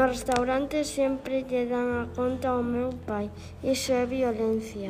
No restaurante sempre lle dan a conta ao meu pai, iso é violencia.